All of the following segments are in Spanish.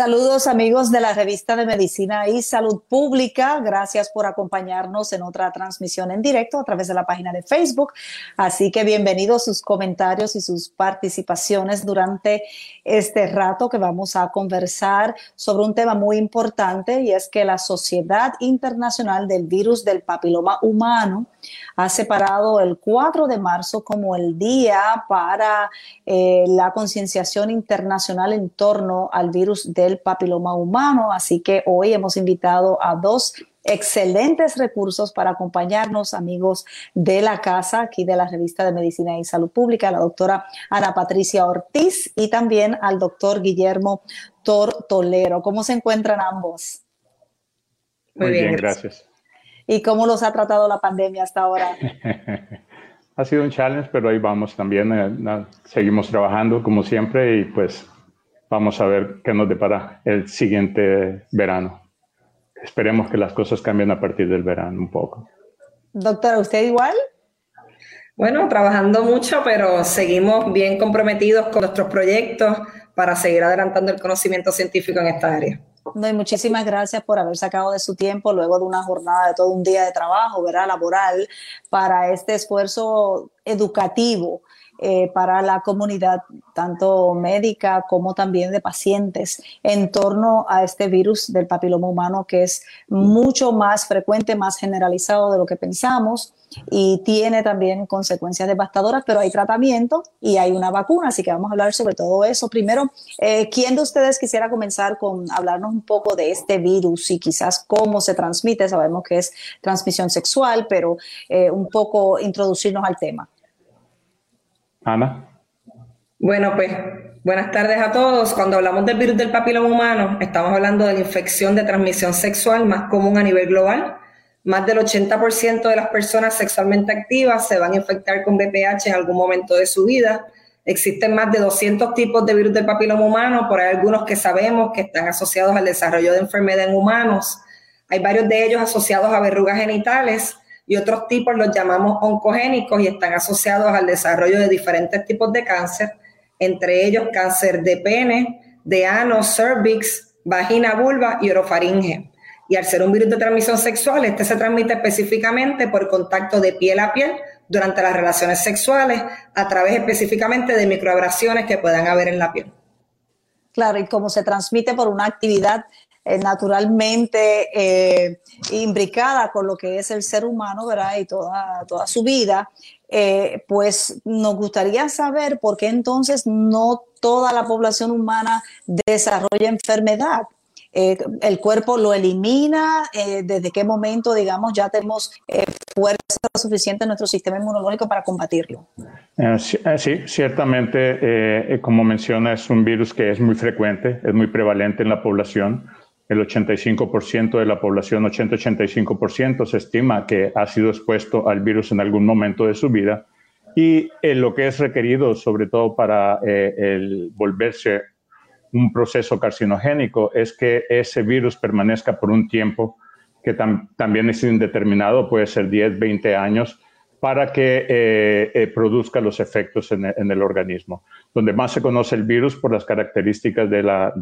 Saludos amigos de la revista de Medicina y Salud Pública. Gracias por acompañarnos en otra transmisión en directo a través de la página de Facebook. Así que bienvenidos sus comentarios y sus participaciones durante este rato que vamos a conversar sobre un tema muy importante y es que la Sociedad Internacional del Virus del Papiloma Humano ha separado el 4 de marzo como el día para eh, la concienciación internacional en torno al virus del papiloma humano. Así que hoy hemos invitado a dos excelentes recursos para acompañarnos, amigos de la casa, aquí de la revista de Medicina y Salud Pública, la doctora Ana Patricia Ortiz y también al doctor Guillermo Tortolero. ¿Cómo se encuentran ambos? Muy, bien, gracias y cómo los ha tratado la pandemia hasta ahora. ha sido un challenge, pero ahí vamos también. Eh, seguimos trabajando como siempre y pues vamos a ver qué nos depara el siguiente verano. Esperemos que las cosas cambien a partir del verano un poco. Doctora, ¿usted igual? Bueno, trabajando mucho, pero seguimos bien comprometidos con nuestros proyectos para seguir adelantando el conocimiento científico en esta área. No, y muchísimas gracias por haber sacado de su tiempo luego de una jornada de todo un día de trabajo, ¿verdad? Laboral, para este esfuerzo educativo eh, para la comunidad, tanto médica como también de pacientes, en torno a este virus del papiloma humano que es mucho más frecuente, más generalizado de lo que pensamos y tiene también consecuencias devastadoras, pero hay tratamiento y hay una vacuna, así que vamos a hablar sobre todo eso. Primero, eh, ¿quién de ustedes quisiera comenzar con hablarnos un poco de este virus y quizás cómo se transmite? Sabemos que es transmisión sexual, pero eh, un poco introducirnos al tema. Ana. Bueno, pues buenas tardes a todos. Cuando hablamos del virus del papiloma humano, estamos hablando de la infección de transmisión sexual más común a nivel global. Más del 80% de las personas sexualmente activas se van a infectar con VPH en algún momento de su vida. Existen más de 200 tipos de virus del papiloma humano, por ahí algunos que sabemos que están asociados al desarrollo de enfermedad en humanos. Hay varios de ellos asociados a verrugas genitales y otros tipos los llamamos oncogénicos y están asociados al desarrollo de diferentes tipos de cáncer, entre ellos cáncer de pene, de ano, cervix, vagina, vulva y orofaringe. Y al ser un virus de transmisión sexual, este se transmite específicamente por contacto de piel a piel durante las relaciones sexuales, a través específicamente de microabrasiones que puedan haber en la piel. Claro, y como se transmite por una actividad eh, naturalmente eh, imbricada con lo que es el ser humano, ¿verdad? Y toda, toda su vida, eh, pues nos gustaría saber por qué entonces no toda la población humana desarrolla enfermedad. el cuerpo lo elimina, desde qué momento, digamos, ya tenemos fuerza suficiente en nuestro sistema inmunológico para combatirlo. sí, ciertamente, como menciona, es un virus que es muy frecuente, es muy prevalente en la población el 85% de la población, 80-85% se estima que ha sido expuesto al virus en algún momento de su vida. Y eh, lo que es requerido, sobre todo para eh, el volverse un proceso carcinogénico, es que ese virus permanezca por un tiempo que también es indeterminado, puede ser 10, 20 años, para que eh, produzca los efectos en el, organismo. Donde más se conoce el virus por las características de la,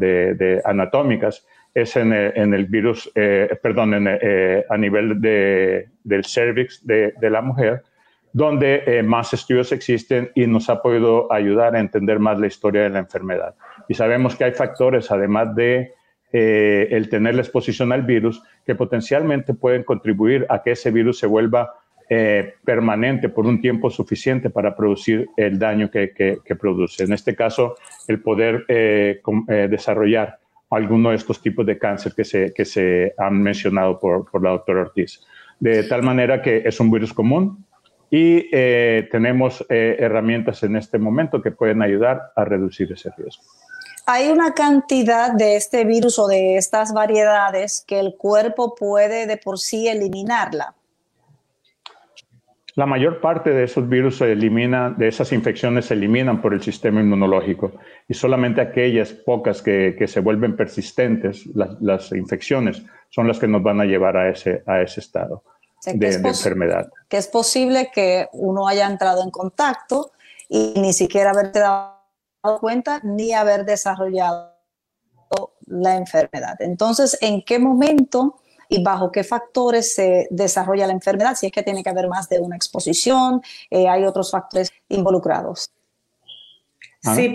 anatómicas es en el, virus, eh, perdón, eh, a nivel del cervix de, la mujer, donde eh, más estudios existen y nos ha podido ayudar a entender más la historia de la enfermedad. Y sabemos que hay factores, además de el tener la exposición al virus, que potencialmente pueden contribuir a que ese virus se vuelva permanente por un tiempo suficiente para producir el daño que, que produce. En este caso, el poder desarrollar alguno de estos tipos de cáncer que se, que se han mencionado por, por la doctora Ortiz. De tal manera que es un virus común y eh, tenemos eh, herramientas en este momento que pueden ayudar a reducir ese riesgo. Hay una cantidad de este virus o de estas variedades que el cuerpo puede de por sí eliminarla. La mayor parte de esos virus se eliminan, de esas infecciones se eliminan por el sistema inmunológico y solamente aquellas pocas que, se vuelven persistentes, las, infecciones, son las que nos van a llevar a ese, a ese estado de, enfermedad. Que es posible que uno haya entrado en contacto y ni siquiera haberte dado cuenta ni haber desarrollado la enfermedad. Entonces, ¿en qué momento y bajo qué factores se desarrolla la enfermedad? Si es que tiene que haber más de una exposición, eh, hay otros factores involucrados. Sí,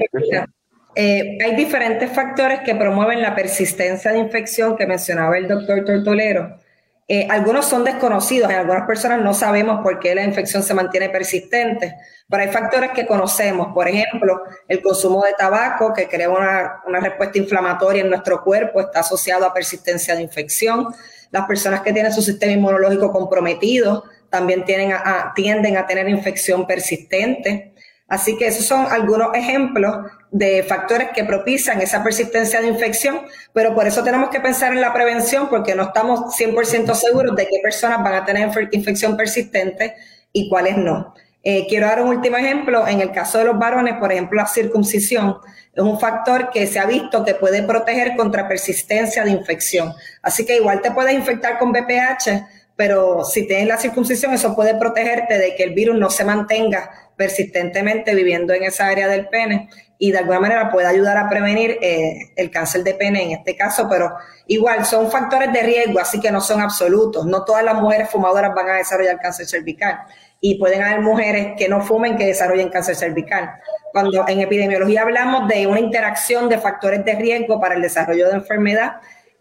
eh, hay diferentes factores que promueven la persistencia de infección que mencionaba el doctor Tortolero. Eh, algunos son desconocidos, en algunas personas no sabemos por qué la infección se mantiene persistente, pero hay factores que conocemos, por ejemplo, el consumo de tabaco que crea una, una respuesta inflamatoria en nuestro cuerpo, está asociado a persistencia de infección. Las personas que tienen su sistema inmunológico comprometido también tienden a tener infección persistente. Así que esos son algunos ejemplos de factores que propician esa persistencia de infección, pero por eso tenemos que pensar en la prevención porque no estamos 100% seguros de qué personas van a tener infección persistente y cuáles no. Eh, quiero dar un último ejemplo. En el caso de los varones, por ejemplo, la circuncisión es un factor que se ha visto que puede proteger contra persistencia de infección. Así que igual te puedes infectar con BPH, pero si tienes la circuncisión, eso puede protegerte de que el virus no se mantenga persistentemente viviendo en esa área del pene y de alguna manera puede ayudar a prevenir eh, el cáncer de pene en este caso, pero igual son factores de riesgo, así que no son absolutos. No todas las mujeres fumadoras van a desarrollar cáncer cervical y pueden haber mujeres que no fumen que desarrollen cáncer cervical. Cuando en epidemiología hablamos de una interacción de factores de riesgo para el desarrollo de enfermedad,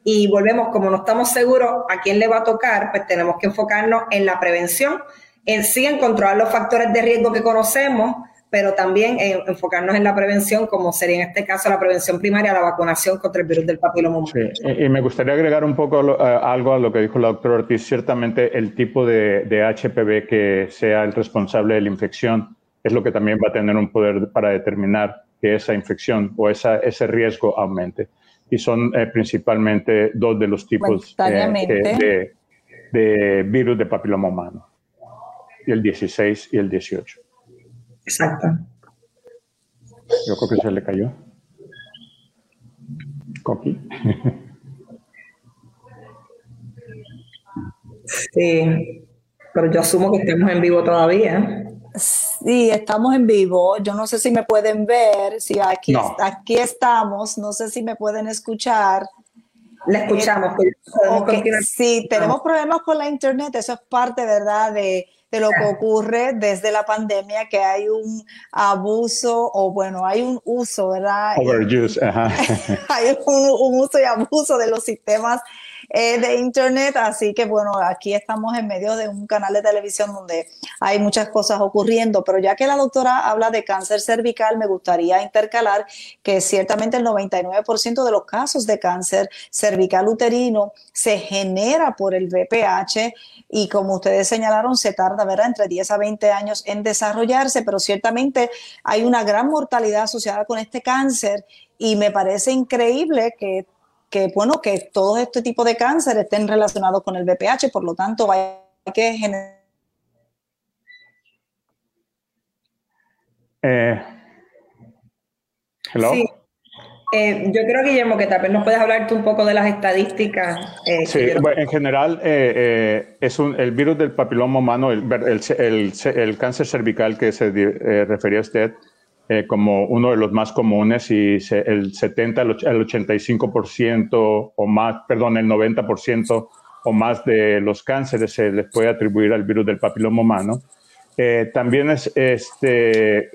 y volvemos, como no estamos seguros a quién le va a tocar, pues tenemos que enfocarnos en la prevención, en sí en controlar los factores de riesgo que conocemos, pero también en enfocarnos en la prevención, como sería en este caso la prevención primaria, la vacunación contra el virus del papiloma humano. Sí, y me gustaría agregar un poco algo a lo que dijo la doctora Ortiz. Ciertamente el tipo de, de HPV que sea el responsable de la infección es lo que también va a tener un poder para determinar que esa infección o esa, ese riesgo aumente y son eh, principalmente dos de los tipos eh, de, virus de papiloma humano, y el 16 y el 18. Exacto. Yo creo que se le cayó. Coqui. Sí, pero yo asumo que estemos en vivo todavía. Sí, estamos en vivo. Yo no sé si me pueden ver, si aquí, aquí estamos, no sé si me pueden escuchar. La escuchamos. Eh, sí, tenemos problemas con la internet, eso es parte, ¿verdad?, de, lo que ocurre desde la pandemia, que hay un abuso, o bueno, hay un uso, ¿verdad? Overuse, ajá. hay un, uso y abuso de los sistemas eh, de Internet, así que bueno, aquí estamos en medio de un canal de televisión donde hay muchas cosas ocurriendo, pero ya que la doctora habla de cáncer cervical, me gustaría intercalar que ciertamente el 99% de los casos de cáncer cervical uterino se genera por el VPH y como ustedes señalaron, se tarda, ¿verdad?, entre 10 a 20 años en desarrollarse, pero ciertamente hay una gran mortalidad asociada con este cáncer y me parece increíble que que, bueno, que todo este tipo de cáncer estén relacionados con el BPH, por lo tanto, hay que generar. Eh, sí. Eh, yo creo, Guillermo, que tal vez nos puedes hablar tú un poco de las estadísticas. Eh, sí, en general, es un, el virus del papiloma humano, el, el, el, cáncer cervical que se refería a usted, eh, como uno de los más comunes y el 70 al 85% o más, perdón, el 90% o más de los cánceres se les puede atribuir al virus del papiloma humano. Eh, también es este,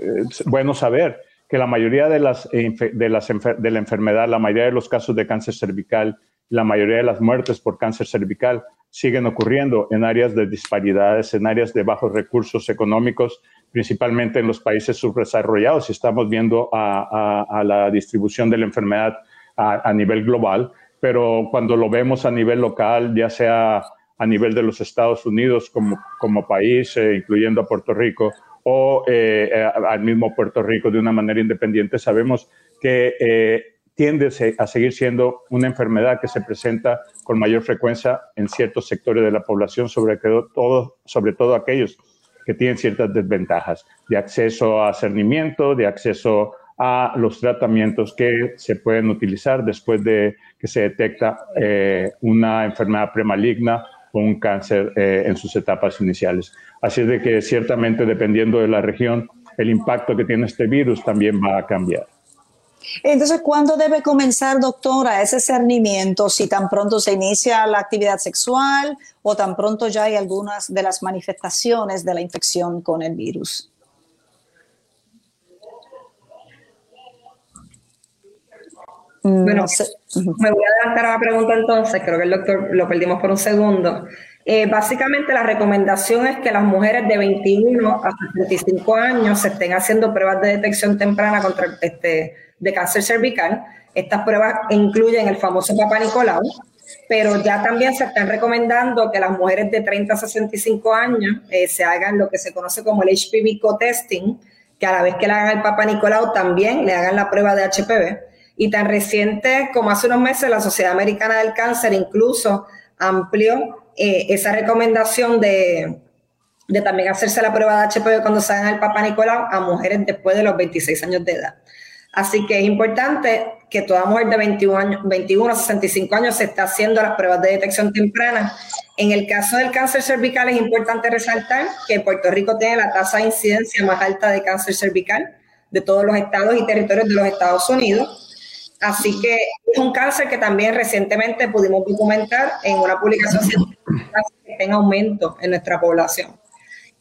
bueno saber que la mayoría de, las, de, las de la enfermedad, la mayoría de los casos de cáncer cervical, la mayoría de las muertes por cáncer cervical siguen ocurriendo en áreas de disparidades, en áreas de bajos recursos económicos principalmente en los países subdesarrollados. Estamos viendo a, la distribución de la enfermedad a, nivel global, pero cuando lo vemos a nivel local, ya sea a nivel de los Estados Unidos como, como país, eh, incluyendo a Puerto Rico, o eh, eh, al mismo Puerto Rico de una manera independiente, sabemos que tiende a seguir siendo una enfermedad que se presenta con mayor frecuencia en ciertos sectores de la población, sobre todo, aquellos que tienen ciertas desventajas de acceso a cernimiento, de acceso a los tratamientos que se pueden utilizar después de que se detecta eh, una enfermedad premaligna o un cáncer eh, en sus etapas iniciales. Así es de que ciertamente dependiendo de la región, el impacto que tiene este virus también va a cambiar. Entonces, ¿cuándo debe comenzar, doctora, ese cernimiento? Si tan pronto se inicia la actividad sexual o tan pronto ya hay algunas de las manifestaciones de la infección con el virus. Mm, bueno, me voy a adelantar a la pregunta entonces, creo que el doctor lo perdimos por un segundo. Eh, básicamente la recomendación es que las mujeres de 21 a 75 años se estén haciendo pruebas de detección temprana contra este, de cáncer cervical. Estas pruebas incluyen el famoso Papa Nicolau, pero ya también se están recomendando que las mujeres de 30 a 65 años eh, se hagan lo que se conoce como el HPV co-testing, que a la vez que le hagan el Papa Nicolau también le hagan la prueba de HPV. Y tan reciente como hace unos meses, la Sociedad Americana del Cáncer incluso amplió eh, esa recomendación de, de, también hacerse la prueba de HPV cuando se hagan el Papa Nicolau a mujeres después de los 26 años de edad. Así que es importante que toda mujer de 21, años, 21 a 65 años se esté haciendo las pruebas de detección temprana. En el caso del cáncer cervical es importante resaltar que Puerto Rico tiene la tasa de incidencia más alta de cáncer cervical de todos los estados y territorios de los Estados Unidos Así que es un cáncer que también recientemente pudimos documentar en una publicación que está en aumento en nuestra población.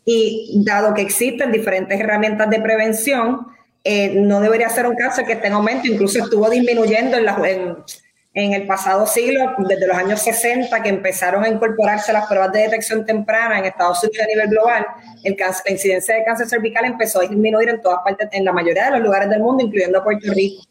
Y dado que existen diferentes herramientas de prevención, eh, no debería ser un cáncer que esté en aumento, incluso estuvo disminuyendo en, en, el pasado siglo, desde los años 60, que empezaron a incorporarse las pruebas de detección temprana en Estados Unidos a nivel global, el cáncer, la incidencia de cáncer cervical empezó a disminuir en todas partes, en la mayoría de los lugares del mundo, incluyendo Puerto Rico.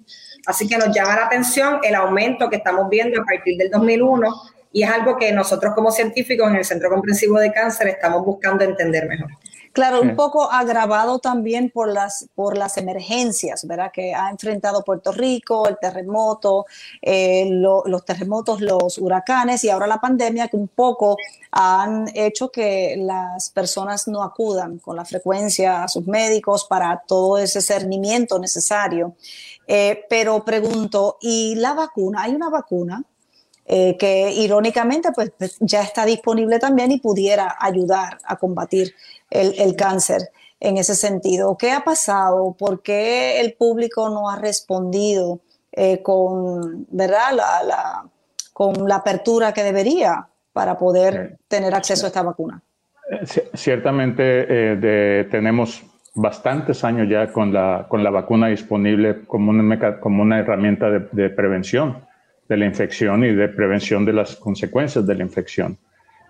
Así que nos llama la atención el aumento que estamos viendo a partir del 2001 y es algo que nosotros como científicos en el Centro Comprensivo de Cáncer estamos buscando entender mejor. Claro, un poco agravado también por las, por las emergencias, ¿verdad? Que ha enfrentado Puerto Rico, el terremoto, eh, los terremotos, los huracanes y ahora la pandemia que un poco han hecho que las personas no acudan con la frecuencia a sus médicos para todo ese cernimiento necesario. Eh, pero pregunto, ¿y la vacuna? ¿Hay una vacuna? Eh, que irónicamente pues, pues, ya está disponible también y pudiera ayudar a combatir el, cáncer en ese sentido. ¿Qué ha pasado? ¿Por qué el público no ha respondido eh, con, ¿verdad? La, con la apertura que debería para poder tener acceso a esta vacuna? Ciertamente tenemos bastantes años ya con la, con la vacuna disponible como una, como una herramienta de, prevención de la infección y de prevención de las consecuencias de la infección.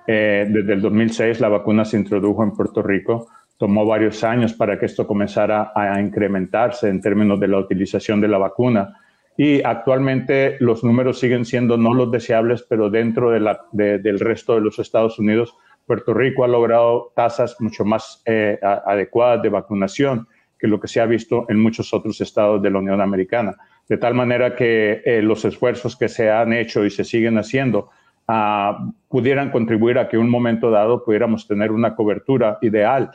Eh, desde el 2006 la vacuna se introdujo en Puerto Rico. Tomó varios años para que esto comenzara a incrementarse en términos de la utilización de la vacuna. Y actualmente los números siguen siendo no los deseables, pero dentro de la, del resto de los Estados Unidos Puerto Rico ha logrado tasas mucho más eh, adecuadas de vacunación que lo que se ha visto en muchos otros estados de la Unión Americana. De tal manera que eh, los esfuerzos que se han hecho y se siguen haciendo ah, pudieran contribuir a que en un momento dado pudiéramos tener una cobertura ideal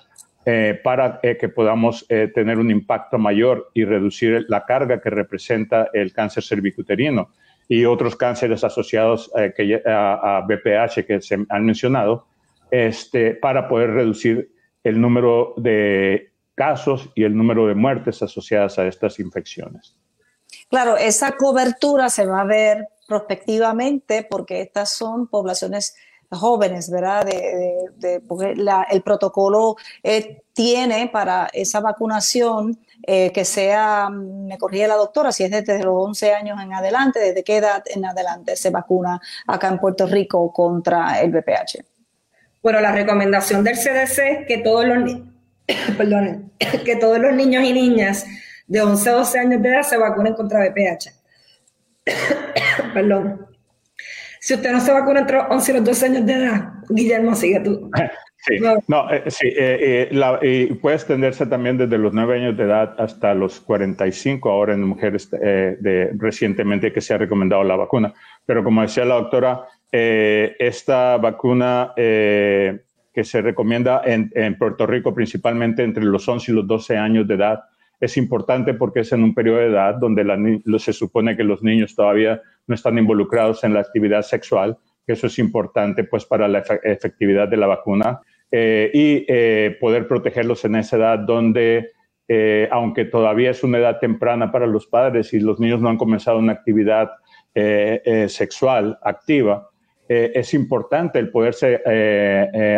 eh, para que podamos tener un impacto mayor y reducir la carga que representa el cáncer cervicuterino y otros cánceres asociados a BPH que se han mencionado, este, para poder reducir el número de casos y el número de muertes asociadas a estas infecciones. Claro, esa cobertura se va a ver prospectivamente porque estas son poblaciones jóvenes, ¿verdad? De, el protocolo eh, tiene para esa vacunación eh, que sea, me corría la doctora, si es desde los 11 años en adelante, ¿desde qué edad en adelante se vacuna acá en Puerto Rico contra el VPH? Bueno, la recomendación del CDC es que todos los, que todos los niños y niñas de 11 a 12 años de edad se vacunen contra VPH. Perdón. Si usted no se vacuna entre los 11 y los 12 años de edad, Guillermo, sigue tú. Sí, no, eh, sí, eh, eh, y puede extenderse también desde los 9 años de edad hasta los 45 ahora en mujeres de, recientemente que se ha recomendado la vacuna. Pero como decía la doctora, esta vacuna que se recomienda en, Puerto Rico principalmente entre los 11 y los 12 años de edad. Es importante porque es en un periodo de edad donde se supone que los niños todavía no están involucrados en la actividad sexual, eso es importante pues para la efectividad de la vacuna eh, y eh, poder protegerlos en esa edad donde, eh, aunque todavía es una edad temprana para los padres y los niños no han comenzado una actividad sexual activa, es importante el poderse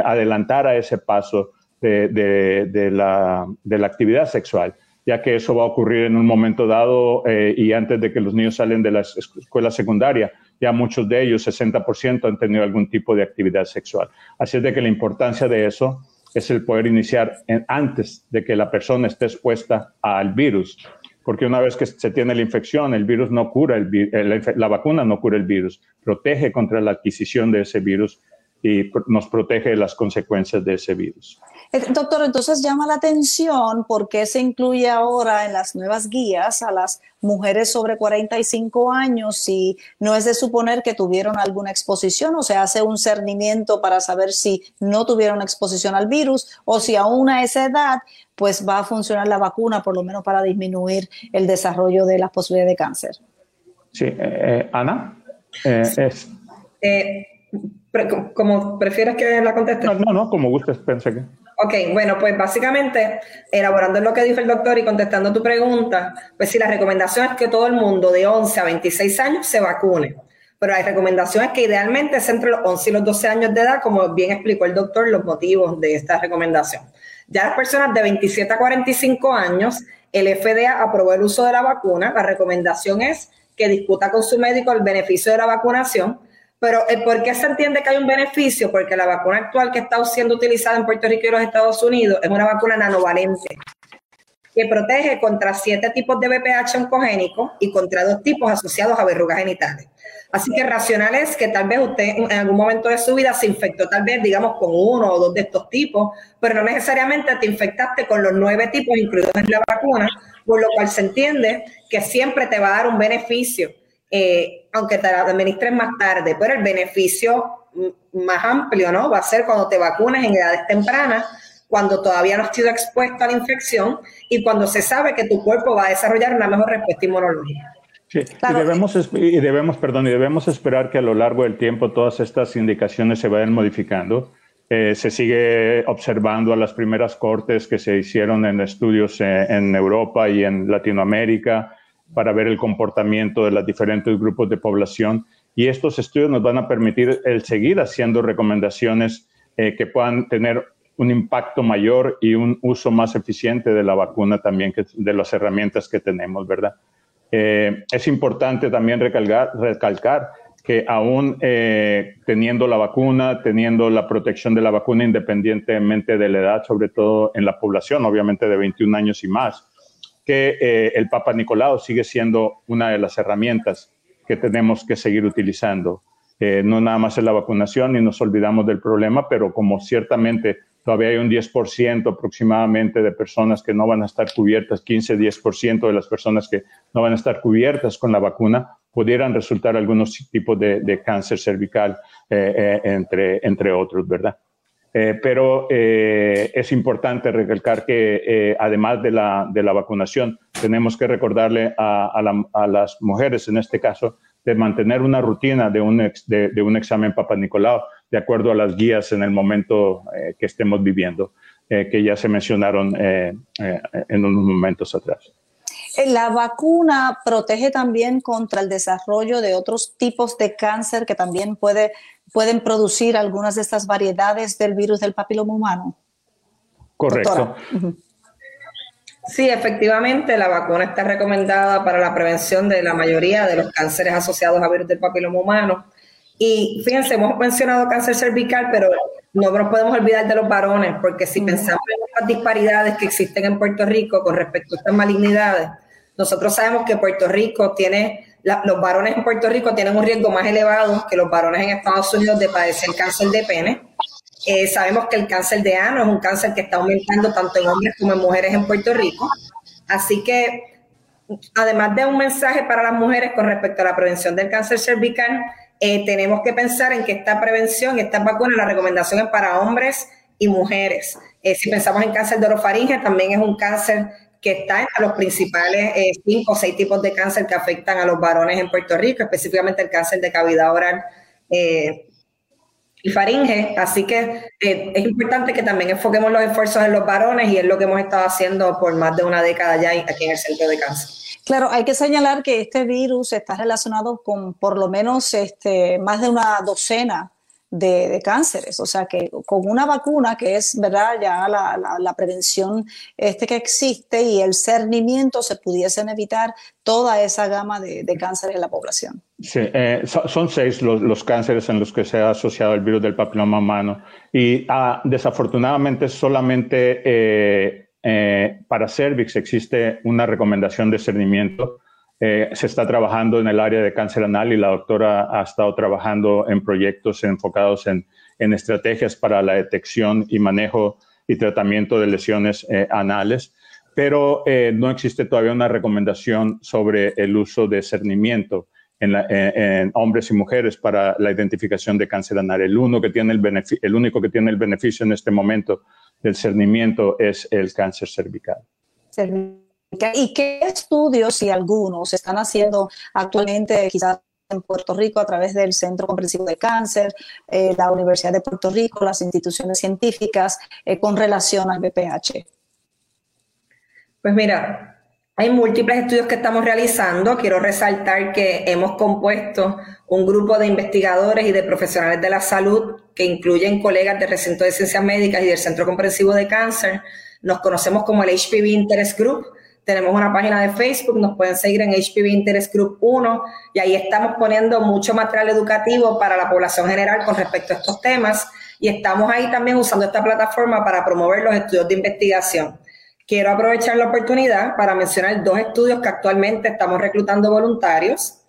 adelantar a ese paso de, la, actividad sexual, ya que eso va a ocurrir en un momento dado y antes de que los niños salen de la escuela secundaria ya muchos de ellos, 60%, han tenido algún tipo de actividad sexual. Así es de que la importancia de eso es el poder iniciar antes de que la persona esté expuesta al virus, porque una vez que se tiene la infección, el virus no cura, el, la vacuna no cura el virus, protege contra la adquisición de ese virus y nos protege de las consecuencias de ese virus. Eh, doctor, entonces llama la atención por qué se incluye ahora en las nuevas guías a las mujeres sobre 45 años si no es de suponer que tuvieron alguna exposición o se hace un cernimiento para saber si no tuvieron exposición al virus o si aún a esa edad pues va a funcionar la vacuna por lo menos para disminuir el desarrollo de las posibilidades de cáncer. Sí, eh, eh, Ana. Es... como prefieres que la conteste. No, no, no como gustes, pensé que. Ok, bueno, pues básicamente, elaborando lo que dijo el doctor y contestando tu pregunta, pues sí, la recomendación es que todo el mundo de 11 a 26 años se vacune. Pero hay recomendaciones que idealmente es entre los 11 y los 12 años de edad, como bien explicó el doctor los motivos de esta recomendación. Ya las personas de 27 a 45 años, el FDA aprobó el uso de la vacuna. La recomendación es que discuta con su médico el beneficio de la vacunación pero eh, ¿por qué se entiende que hay un beneficio? Porque la vacuna actual que está siendo utilizada en Puerto Rico y los Estados Unidos es una vacuna nanovalente que protege contra siete tipos de VPH oncogénico y contra dos tipos asociados a verrugas genitales. Así que racional es que tal vez usted en algún momento de su vida se infectó tal vez, digamos, con uno o dos de estos tipos, pero no necesariamente te infectaste con los nueve tipos incluidos en la vacuna, por lo cual se entiende que siempre te va a dar un beneficio eh, aunque te la administren más tarde, pero el beneficio más amplio, ¿no? Va a ser cuando te vacunas en edades tempranas, cuando todavía no has sido expuesto a la infección y cuando se sabe que tu cuerpo va a desarrollar una mejor respuesta inmunológica. Sí, y debemos, y debemos, perdón, y debemos esperar que a lo largo del tiempo todas estas indicaciones se vayan modificando. Eh, se sigue observando a las primeras cortes que se hicieron en estudios eh, en Europa y en Latinoamérica, para ver el comportamiento de los diferentes grupos de población y estos estudios nos van a permitir el seguir haciendo recomendaciones eh, que puedan tener un impacto mayor y un uso más eficiente de la vacuna también, de las herramientas que tenemos, ¿verdad? Eh, es importante también recalcar, recalcar que aún eh, teniendo la vacuna, teniendo la protección de la vacuna independientemente de la edad, sobre todo en la población, obviamente de 21 años y más, que eh, el Papa Nicolau sigue siendo una de las herramientas que tenemos que seguir utilizando. Eh, no nada más en la vacunación y nos olvidamos del problema, pero como ciertamente todavía hay un 10% aproximadamente de personas que no van a estar cubiertas, 15-10% de las personas que no van a estar cubiertas con la vacuna, pudieran resultar algunos tipos de, cáncer cervical, eh, entre, entre otros, ¿verdad? Eh, pero eh, es importante recalcar que eh, además de la, de la, vacunación, tenemos que recordarle a, las mujeres, en este caso, de mantener una rutina de un, de, un examen Papa Nicolau, de acuerdo a las guías en el momento que estemos viviendo, que ya se mencionaron en unos momentos atrás. La vacuna protege también contra el desarrollo de otros tipos de cáncer que también puede pueden producir algunas de estas variedades del virus del papiloma humano? Correcto. Sí, efectivamente, la vacuna está recomendada para la prevención de la mayoría de los cánceres asociados a virus del papiloma humano. Y fíjense, hemos mencionado cáncer cervical, pero no nos podemos olvidar de los varones, porque si pensamos en las disparidades que existen en Puerto Rico con respecto a estas malignidades, nosotros sabemos que Puerto Rico tiene los varones en Puerto Rico tienen un riesgo más elevado que los varones en Estados Unidos de padecer cáncer de pene. Eh, sabemos que el cáncer de ano es un cáncer que está aumentando tanto en hombres como en mujeres en Puerto Rico. Así que, además de un mensaje para las mujeres con respecto a la prevención del cáncer cervical, eh, tenemos que pensar en que esta prevención, esta vacuna, la recomendación es para hombres y mujeres. Eh, si pensamos en cáncer de orofaringe, también es un cáncer que está entre los principales eh, cinco o seis tipos de cáncer que afectan a los varones en Puerto Rico, específicamente el cáncer de cavidad oral eh, y faringe. Así que es importante que también enfoquemos los esfuerzos en los varones y es lo que hemos estado haciendo por más de una década ya aquí en el Centro de Cáncer. Claro, hay que señalar que este virus está relacionado con por lo menos este, más de una docena de, cánceres. O sea que con una vacuna que es, ¿verdad? Ya la, prevención este que existe y el cernimiento se pudiesen evitar toda esa gama de, cánceres en la población. Sí, eh, son seis los, cánceres en los que se ha asociado el virus del papiloma humano y ah, desafortunadamente solamente eh, eh, para cervix existe una recomendación de cernimiento eh, se está trabajando en el área de cáncer anal y la doctora ha estado trabajando en proyectos enfocados en, estrategias para la detección y manejo y tratamiento de lesiones eh, anales, pero eh, no existe todavía una recomendación sobre el uso de cernimiento en, hombres y mujeres para la identificación de cáncer anal. El, único que tiene el beneficio en este momento del cernimiento es el cáncer cervical. ¿Y qué estudios, si algunos, están haciendo actualmente quizás en Puerto Rico a través del Centro Comprensivo de Cáncer, eh, la Universidad de Puerto Rico, las instituciones científicas eh, con relación al BPH? Pues mira, hay múltiples estudios que estamos realizando. Quiero resaltar que hemos compuesto un grupo de investigadores y de profesionales de la salud que incluyen colegas del Recinto de Ciencias Médicas y del Centro Comprensivo de Cáncer. Nos conocemos como el HPV Interest Group tenemos una página de Facebook, nos pueden seguir en HPV Interest Group 1 y ahí estamos poniendo mucho material educativo para la población general con respecto a estos temas y estamos ahí también usando esta plataforma para promover los estudios de investigación. Quiero aprovechar la oportunidad para mencionar dos estudios que actualmente estamos reclutando voluntarios.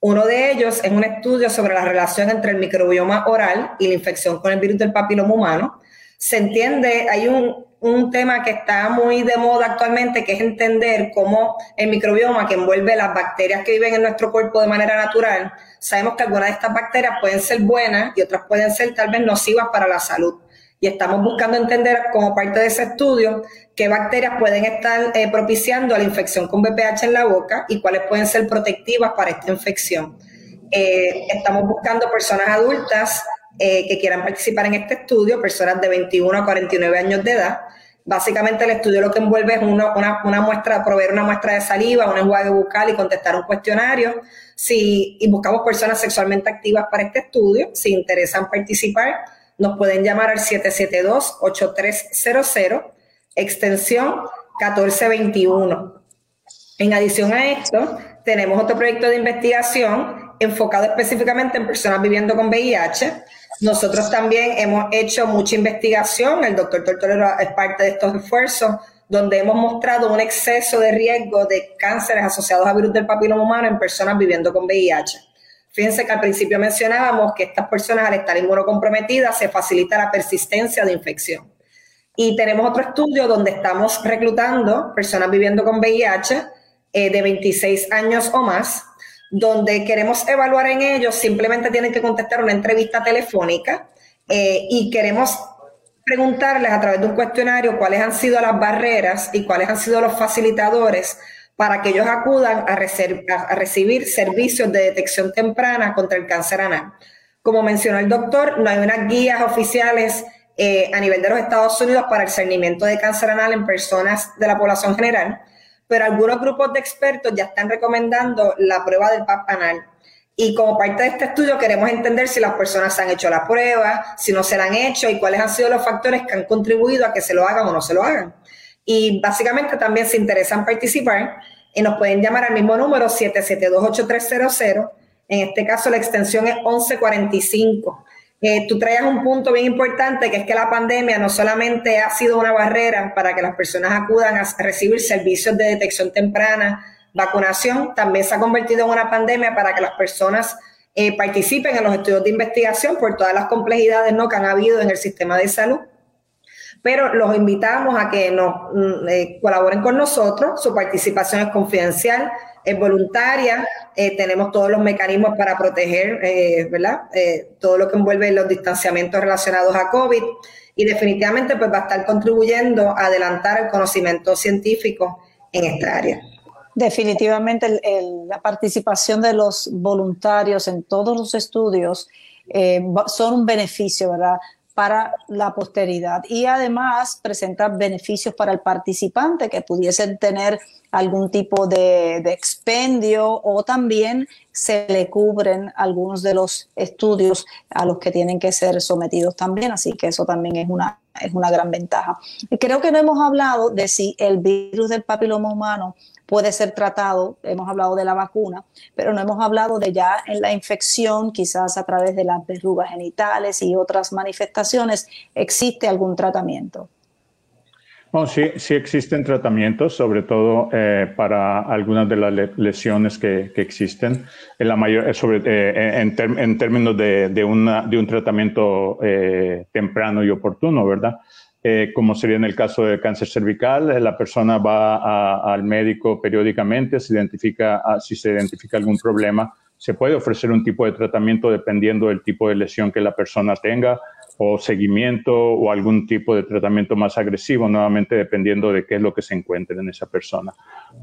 Uno de ellos es un estudio sobre la relación entre el microbioma oral y la infección con el virus del papiloma humano. Se entiende, hay un, un tema que está muy de moda actualmente, que es entender cómo el microbioma que envuelve las bacterias que viven en nuestro cuerpo de manera natural, sabemos que algunas de estas bacterias pueden ser buenas y otras pueden ser tal vez nocivas para la salud. Y estamos buscando entender como parte de ese estudio qué bacterias pueden estar eh, propiciando la infección con BPH en la boca y cuáles pueden ser protectivas para esta infección. Eh, estamos buscando personas adultas eh, que quieran participar en este estudio, personas de 21 a 49 años de edad. Básicamente el estudio lo que envuelve es una, una, muestra, proveer una muestra de saliva, un enjuague bucal y contestar un cuestionario. Si, y buscamos personas sexualmente activas para este estudio. Si interesan participar, nos pueden llamar al 772-8300, extensión 1421. En adición a esto, tenemos otro proyecto de investigación enfocado específicamente en personas viviendo con VIH nosotros también hemos hecho mucha investigación, el doctor Tortolero es parte de estos esfuerzos, donde hemos mostrado un exceso de riesgo de cánceres asociados a virus del papiloma humano en personas viviendo con VIH. Fíjense que al principio mencionábamos que estas personas al estar inmunocomprometidas se facilita la persistencia de infección. Y tenemos otro estudio donde estamos reclutando personas viviendo con VIH eh, de 26 años o más donde queremos evaluar en ellos, simplemente tienen que contestar una entrevista telefónica eh, y queremos preguntarles a través de un cuestionario cuáles han sido las barreras y cuáles han sido los facilitadores para que ellos acudan a, recibir servicios de detección temprana contra el cáncer anal. Como mencionó el doctor, no hay unas guías oficiales eh, a nivel de los Estados Unidos para el cernimiento de cáncer anal en personas de la población general pero algunos grupos de expertos ya están recomendando la prueba del PAP anal. Y como parte de este estudio queremos entender si las personas han hecho la prueba, si no se la han hecho y cuáles han sido los factores que han contribuido a que se lo hagan o no se lo hagan. Y básicamente también se interesan participar y nos pueden llamar al mismo número 7728300. En este caso la extensión es 1145. Tú traías un punto bien importante, que es que la pandemia no solamente ha sido una barrera para que las personas acudan a recibir servicios de detección temprana, vacunación, también se ha convertido en una pandemia para que las personas eh, participen en los estudios de investigación por todas las complejidades que han habido en el sistema de salud. Pero los invitamos a que nos mm, eh, colaboren con nosotros, su participación es confidencial, es voluntaria, eh, tenemos todos los mecanismos para proteger, eh, ¿verdad? Eh, todo lo que envuelve los distanciamientos relacionados a COVID y definitivamente pues va a estar contribuyendo a adelantar el conocimiento científico en esta área. Definitivamente la participación de los voluntarios en todos los estudios son un beneficio, ¿verdad? Para la posteridad y además presenta beneficios para el participante que pudiesen tener algún tipo de, expendio o también se le cubren algunos de los estudios a los que tienen que ser sometidos también, así que eso también es una, es una gran ventaja. Creo que no hemos hablado de si el virus del papiloma humano puede ser tratado, hemos hablado de la vacuna, pero no hemos hablado de ya en la infección, quizás a través de las verrugas genitales y otras manifestaciones, ¿existe algún tratamiento? Bueno, sí, sí existen tratamientos, sobre todo eh, para algunas de las lesiones que, existen. En, la mayor, eh, sobre, eh, en, términos de, de, una, de, un tratamiento temprano y oportuno, ¿verdad? Eh, como sería en el caso del cáncer cervical, eh, la persona va al médico periódicamente, se identifica, ah, si se identifica algún problema, se puede ofrecer un tipo de tratamiento dependiendo del tipo de lesión que la persona tenga o seguimiento o algún tipo de tratamiento más agresivo, nuevamente dependiendo de qué es lo que se encuentre en esa persona.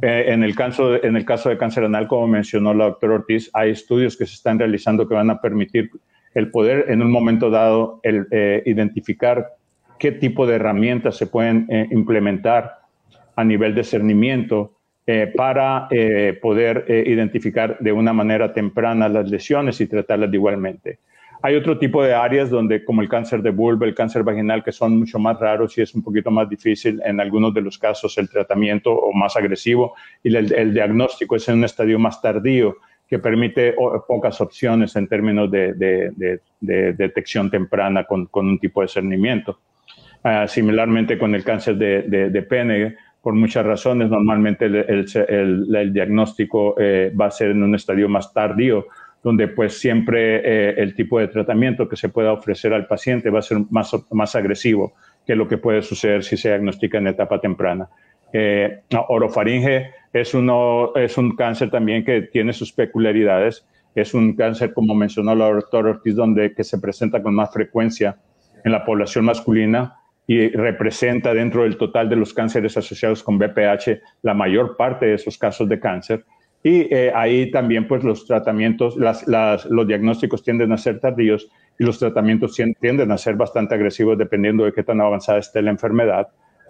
Eh, en, el caso de, en el caso de cáncer anal, como mencionó la doctora Ortiz, hay estudios que se están realizando que van a permitir el poder en un momento dado el, identificar qué tipo de herramientas se pueden eh, implementar a nivel de cernimiento eh, para eh, poder identificar de una manera temprana las lesiones y tratarlas igualmente. Hay otro tipo de áreas donde, como el cáncer de vulva, el cáncer vaginal, que son mucho más raros y es un poquito más difícil en algunos de los casos el tratamiento o más agresivo y el, diagnóstico es en un estadio más tardío que permite pocas opciones en términos de, detección temprana con, con, un tipo de cernimiento. Ah, similarmente con el cáncer de, de, pene, por muchas razones, normalmente el, diagnóstico eh, va a ser en un estadio más tardío, donde pues siempre eh, el tipo de tratamiento que se pueda ofrecer al paciente va a ser más, más agresivo que lo que puede suceder si se diagnostica en etapa temprana. Eh, orofaringe es, uno, es un cáncer también que tiene sus peculiaridades. Es un cáncer, como mencionó la doctora Ortiz, donde que se presenta con más frecuencia en la población masculina y representa dentro del total de los cánceres asociados con BPH la mayor parte de esos casos de cáncer. Y eh, ahí también pues los tratamientos, las, los diagnósticos tienden a ser tardíos y los tratamientos tienden a ser bastante agresivos dependiendo de qué tan avanzada esté la enfermedad.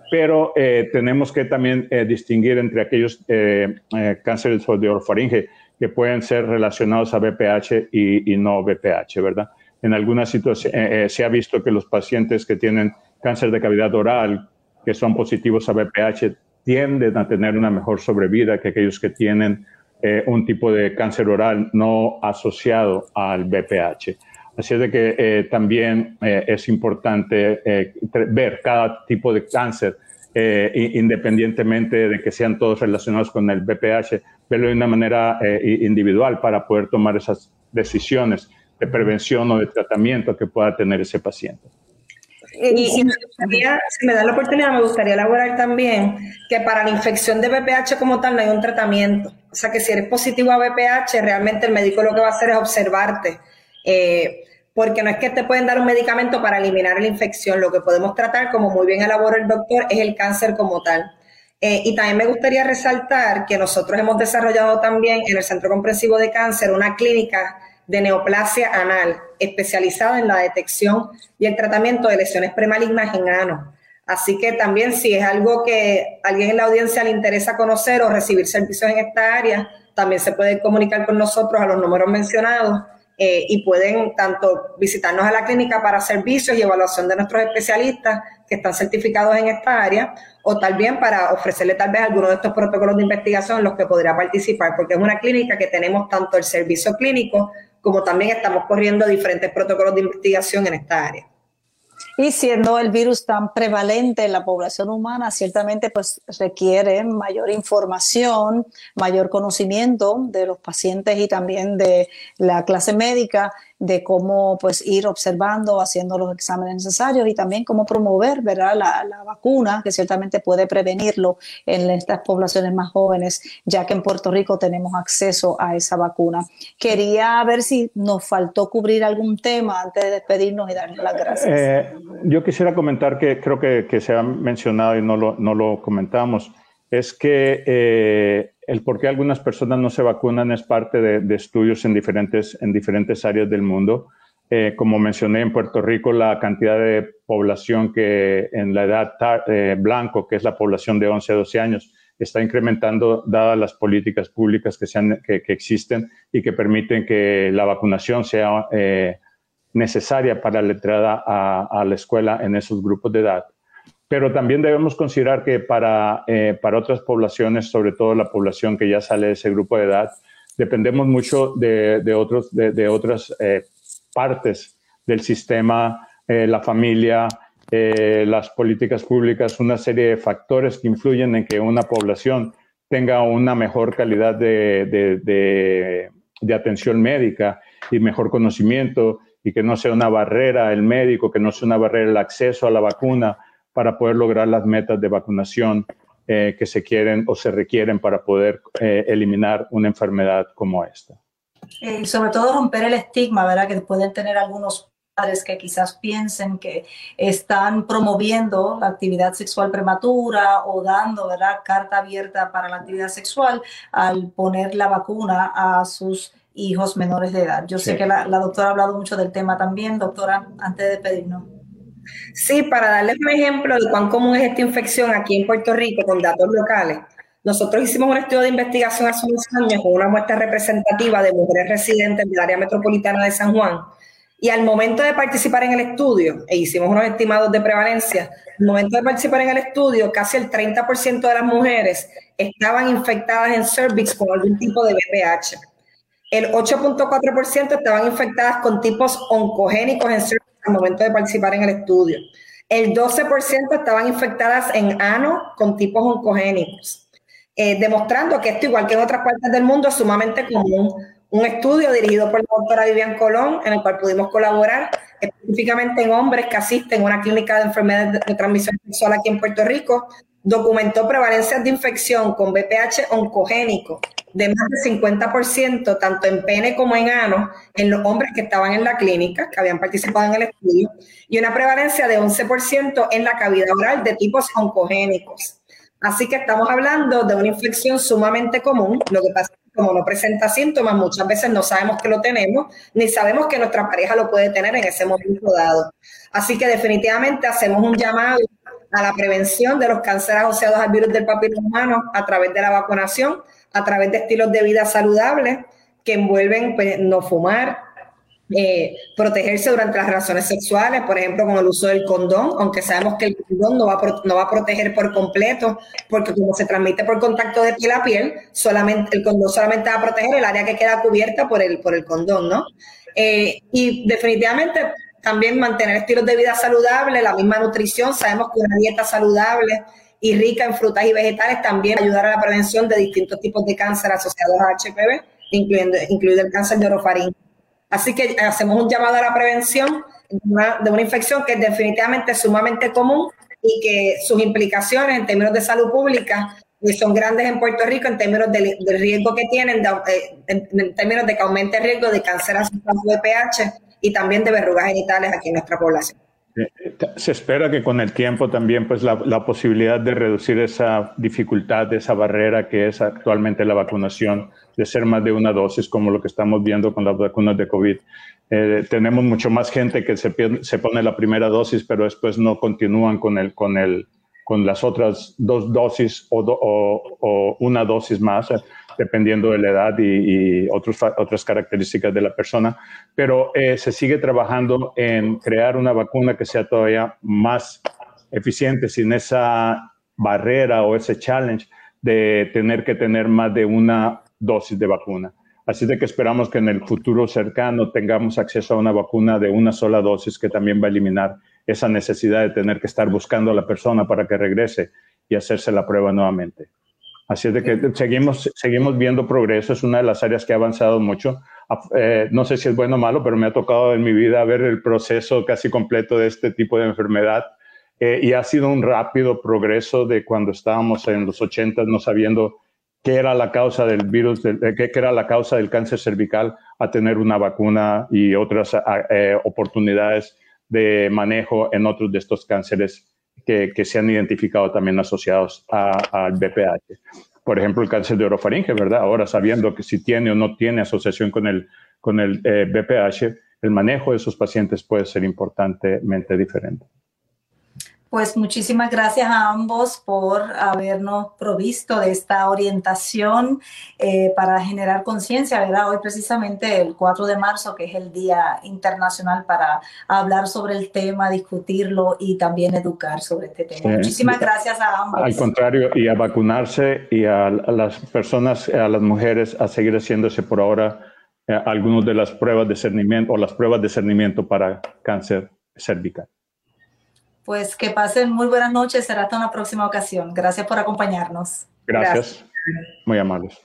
Pero eh, tenemos que también eh, distinguir entre aquellos cánceres de orofaringe que pueden ser relacionados a BPH y, y no BPH, ¿verdad? En algunas situaciones se ha visto que los pacientes que tienen cáncer de cavidad oral, que son positivos a BPH, tienden a tener una mejor sobrevida que aquellos que tienen eh, un tipo de cáncer oral no asociado al BPH. Así es de que eh, también eh, es importante ver cada tipo de cáncer, independientemente de que sean todos relacionados con el BPH, verlo de una manera individual para poder tomar esas decisiones de prevención o de tratamiento que pueda tener ese paciente. Y, si me da la oportunidad, me gustaría elaborar también que para la infección de BPH como tal no hay un tratamiento. O sea que si eres positivo a BPH, realmente el médico lo que va a hacer es observarte. Eh, porque no es que te pueden dar un medicamento para eliminar la infección, lo que podemos tratar, como muy bien elaboró el doctor, es el cáncer como tal. Eh, y también me gustaría resaltar que nosotros hemos desarrollado también en el Centro Comprensivo de Cáncer una clínica de neoplasia anal, especializada en la detección y el tratamiento de lesiones premalignas en ano. Así que también si es algo que alguien en la audiencia le interesa conocer o recibir servicios en esta área, también se puede comunicar con nosotros a los números mencionados eh, y pueden tanto visitarnos a la clínica para servicios y evaluación de nuestros especialistas que están certificados en esta área o también para ofrecerle tal vez alguno de estos protocolos de investigación en los que podría participar, porque es una clínica que tenemos tanto el servicio clínico como también estamos corriendo diferentes protocolos de investigación en esta área. Y siendo el virus tan prevalente en la población humana, ciertamente pues requiere mayor información, mayor conocimiento de los pacientes y también de la clase médica de cómo pues ir observando, haciendo los exámenes necesarios y también cómo promover ¿verdad? La, vacuna, que ciertamente puede prevenirlo en estas poblaciones más jóvenes, ya que en Puerto Rico tenemos acceso a esa vacuna. Quería ver si nos faltó cubrir algún tema antes de despedirnos y darles las gracias. Eh, yo quisiera comentar que creo que, se ha mencionado y no lo, no lo comentamos, es que eh, el por qué algunas personas no se vacunan es parte de, estudios en diferentes, en diferentes áreas del mundo. Eh, como mencioné, en Puerto Rico la cantidad de población que en la edad eh, blanco, que es la población de 11 a 12 años, está incrementando dadas las políticas públicas que, sean, que, que existen y que permiten que la vacunación sea eh, necesaria para la entrada a, a, la escuela en esos grupos de edad. Pero también debemos considerar que para, eh, para otras poblaciones, sobre todo la población que ya sale de ese grupo de edad, dependemos mucho de, de otros, de, de otras eh, partes del sistema, eh, la familia, eh, las políticas públicas, una serie de factores que influyen en que una población tenga una mejor calidad de, de, de atención médica y mejor conocimiento y que no sea una barrera el médico, que no sea una barrera el acceso a la vacuna para poder lograr las metas de vacunación eh, que se quieren o se requieren para poder eh, eliminar una enfermedad como esta. Y sobre todo romper el estigma, ¿verdad? Que pueden tener algunos padres que quizás piensen que están promoviendo la actividad sexual prematura o dando, ¿verdad? Carta abierta para la actividad sexual al poner la vacuna a sus hijos menores de edad. Yo sí. sé que la, la, doctora ha hablado mucho del tema también. Doctora, antes de despedirnos. Sí, para darles un ejemplo de cuán común es esta infección aquí en Puerto Rico con datos locales. Nosotros hicimos un estudio de investigación hace unos años con una muestra representativa de mujeres residentes del área metropolitana de San Juan. Y al momento de participar en el estudio, e hicimos unos estimados de prevalencia, al momento de participar en el estudio, casi el 30% de las mujeres estaban infectadas en cervix con algún tipo de VPH. El 8.4% estaban infectadas con tipos oncogénicos en cervix al momento de participar en el estudio. El 12% estaban infectadas en ano con tipos oncogénicos eh, demostrando que esto, igual que en otras partes del mundo, es sumamente común. Un estudio dirigido por la doctora Vivian Colón, en el cual pudimos colaborar específicamente en hombres que asisten a una clínica de enfermedades de, transmisión sexual aquí en Puerto Rico, documentó prevalencias de infección con BPH oncogénico de más del 50%, tanto en pene como en ano, en los hombres que estaban en la clínica, que habían participado en el estudio, y una prevalencia de 11% en la cavidad oral de tipos oncogénicos. Así que estamos hablando de una infección sumamente común. Lo que pasa es que como no presenta síntomas, muchas veces no sabemos que lo tenemos, ni sabemos que nuestra pareja lo puede tener en ese momento dado. Así que definitivamente hacemos un llamado a la prevención de los cánceres asociados al virus del papiloma humano a través de la vacunación, a través de estelos de vida saludables que envuelven pues, no fumar, eh, protegerse durante las relaciones sexuales, por ejemplo, con el uso del condón, aunque sabemos que el condón no va, a, no va a proteger por completo, porque como se transmite por contacto de piel a piel, solamente, el condón solamente va a proteger el área que queda cubierta por el, por el condón, ¿no? Eh, y definitivamente también mantener estilos de vida saludables, la misma nutrición, sabemos que una dieta saludable y rica en frutas y vegetales también ayudar a la prevención de distintos tipos de cáncer asociados a HPV, incluyendo, incluido el cáncer de orofaringe. Así que hacemos un llamado a la prevención de una, de una, infección que es definitivamente sumamente común y que sus implicaciones en términos de salud pública son grandes en Puerto Rico en términos del, del riesgo que tienen, de, eh, en, en, términos de que aumente el riesgo de cáncer asociado de pH y también de verrugas genitales aquí en nuestra población. Se espera que con el tiempo también pues la, posibilidad de reducir esa dificultad, esa barrera que es actualmente la vacunación, de ser más de una dosis como lo que estamos viendo con las vacunas de COVID. Eh, tenemos mucho más gente que se, se, pone la primera dosis, pero después no continúan con, el, con, el, con las otras dos dosis o, do, o, o una dosis más dependiendo de la edad y, y otras características de la persona, pero eh, se sigue trabajando en crear una vacuna que sea todavía más eficiente sin esa barrera o ese challenge de tener que tener más de una dosis de vacuna. Así de que esperamos que en el futuro cercano tengamos acceso a una vacuna de una sola dosis que también va a eliminar esa necesidad de tener que estar buscando a la persona para que regrese y hacerse la prueba nuevamente. Así es de que seguimos, seguimos viendo progreso, es una de las áreas que ha avanzado mucho. Eh, no sé si es bueno o malo, pero me ha tocado en mi vida ver el proceso casi completo de este tipo de enfermedad eh, y ha sido un rápido progreso de cuando estábamos en los 80 no sabiendo qué era la causa del virus, qué era la causa del cáncer cervical, a tener una vacuna y otras eh, oportunidades de manejo en otros de estos cánceres que, se han identificado también asociados al BPH. Por ejemplo, el cáncer de orofaringe, ¿verdad? Ahora sabiendo que si tiene o no tiene asociación con el, con el eh, BPH, el manejo de esos pacientes puede ser importantemente diferente. Pues muchísimas gracias a ambos por habernos provisto de esta orientación eh, para generar conciencia, ¿verdad? Hoy precisamente el 4 de marzo, que es el Día Internacional para hablar sobre el tema, discutirlo y también educar sobre este tema. Muchísimas gracias a ambos. Al contrario, y a vacunarse y a, las personas, a las mujeres, a seguir haciéndose por ahora eh, algunas de las pruebas de cernimiento o las pruebas de cernimiento para cáncer cervical. Pues que pasen muy buenas noches, será hasta una próxima ocasión. Gracias por acompañarnos. Gracias. Gracias. Muy amables.